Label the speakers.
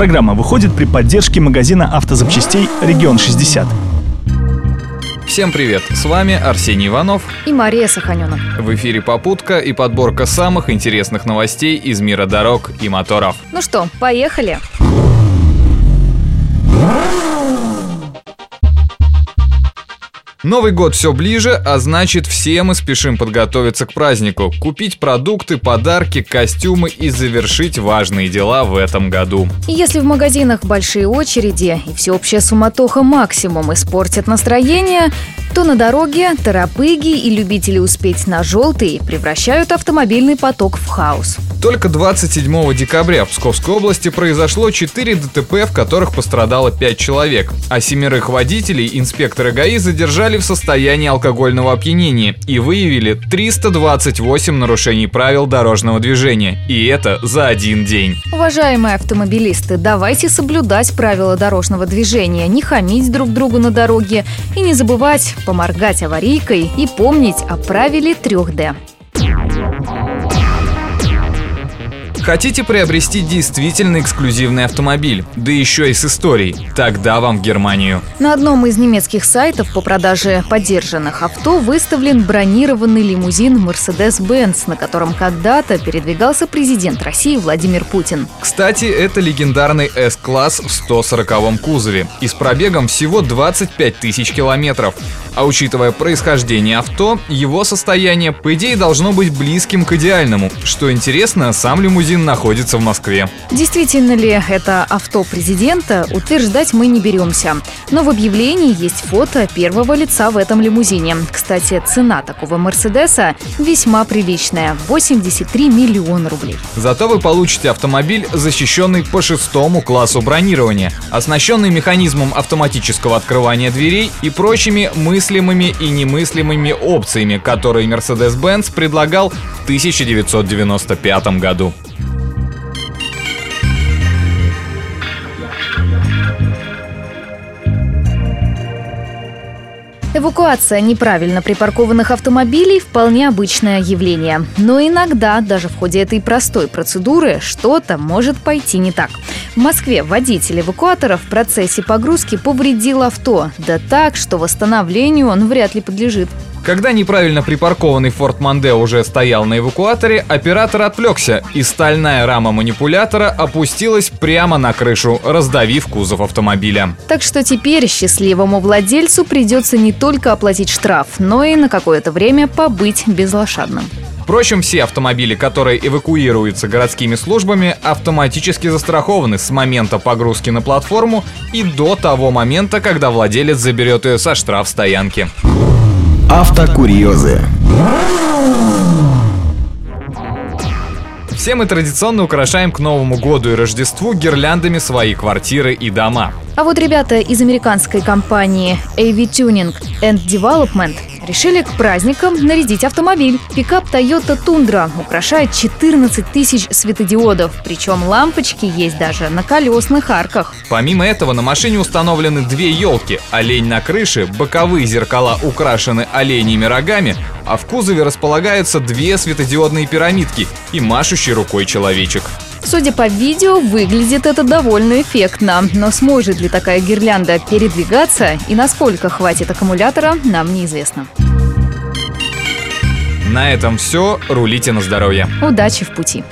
Speaker 1: Программа выходит при поддержке магазина автозапчастей «Регион 60».
Speaker 2: Всем привет! С вами Арсений Иванов
Speaker 3: и Мария Саханенок.
Speaker 2: В эфире «Попутка» и подборка самых интересных новостей из мира дорог и моторов.
Speaker 3: Ну что, поехали!
Speaker 2: Новый год все ближе, а значит все мы спешим подготовиться к празднику, купить продукты, подарки, костюмы и завершить важные дела в этом году.
Speaker 3: Если в магазинах большие очереди и всеобщая суматоха максимум испортят настроение, то на дороге торопыги и любители успеть на желтый превращают автомобильный поток в хаос.
Speaker 2: Только 27 декабря в Псковской области произошло 4 ДТП, в которых пострадало 5 человек, а семерых водителей инспекторы ГАИ задержали в состоянии алкогольного опьянения и выявили 328 нарушений правил дорожного движения. И это за один день.
Speaker 3: Уважаемые автомобилисты, давайте соблюдать правила дорожного движения, не хамить друг другу на дороге и не забывать поморгать аварийкой и помнить о правиле 3D.
Speaker 2: Хотите приобрести действительно эксклюзивный автомобиль, да еще и с историей? Тогда вам в Германию.
Speaker 3: На одном из немецких сайтов по продаже поддержанных авто выставлен бронированный лимузин Mercedes-Benz, на котором когда-то передвигался президент России Владимир Путин.
Speaker 2: Кстати, это легендарный S-класс в 140 кузове и с пробегом всего 25 тысяч километров. А учитывая происхождение авто, его состояние, по идее, должно быть близким к идеальному. Что интересно, сам лимузин находится в Москве.
Speaker 3: Действительно ли это авто президента, утверждать мы не беремся. Но в объявлении есть фото первого лица в этом лимузине. Кстати, цена такого Мерседеса весьма приличная – 83 миллиона рублей.
Speaker 2: Зато вы получите автомобиль, защищенный по шестому классу бронирования, оснащенный механизмом автоматического открывания дверей и прочими мы мыслимыми и немыслимыми опциями, которые Mercedes-Benz предлагал в 1995 году.
Speaker 3: Эвакуация неправильно припаркованных автомобилей – вполне обычное явление. Но иногда, даже в ходе этой простой процедуры, что-то может пойти не так. В Москве водитель эвакуатора в процессе погрузки повредил авто, да так, что восстановлению он вряд ли подлежит.
Speaker 2: Когда неправильно припаркованный Ford Mondeo уже стоял на эвакуаторе, оператор отвлекся, и стальная рама манипулятора опустилась прямо на крышу, раздавив кузов автомобиля.
Speaker 3: Так что теперь счастливому владельцу придется не только оплатить штраф, но и на какое-то время побыть безлошадным.
Speaker 2: Впрочем, все автомобили, которые эвакуируются городскими службами, автоматически застрахованы с момента погрузки на платформу и до того момента, когда владелец заберет ее со штраф стоянки.
Speaker 4: Автокурьезы.
Speaker 2: Все мы традиционно украшаем к Новому году и Рождеству гирляндами свои квартиры и дома.
Speaker 3: А вот ребята из американской компании AV Tuning and Development решили к праздникам нарядить автомобиль. Пикап Toyota Tundra украшает 14 тысяч светодиодов, причем лампочки есть даже на колесных арках.
Speaker 2: Помимо этого на машине установлены две елки, олень на крыше, боковые зеркала украшены оленями рогами, а в кузове располагаются две светодиодные пирамидки и машущий рукой человечек.
Speaker 3: Судя по видео, выглядит это довольно эффектно. Но сможет ли такая гирлянда передвигаться и насколько хватит аккумулятора, нам неизвестно.
Speaker 2: На этом все. Рулите на здоровье.
Speaker 3: Удачи в пути.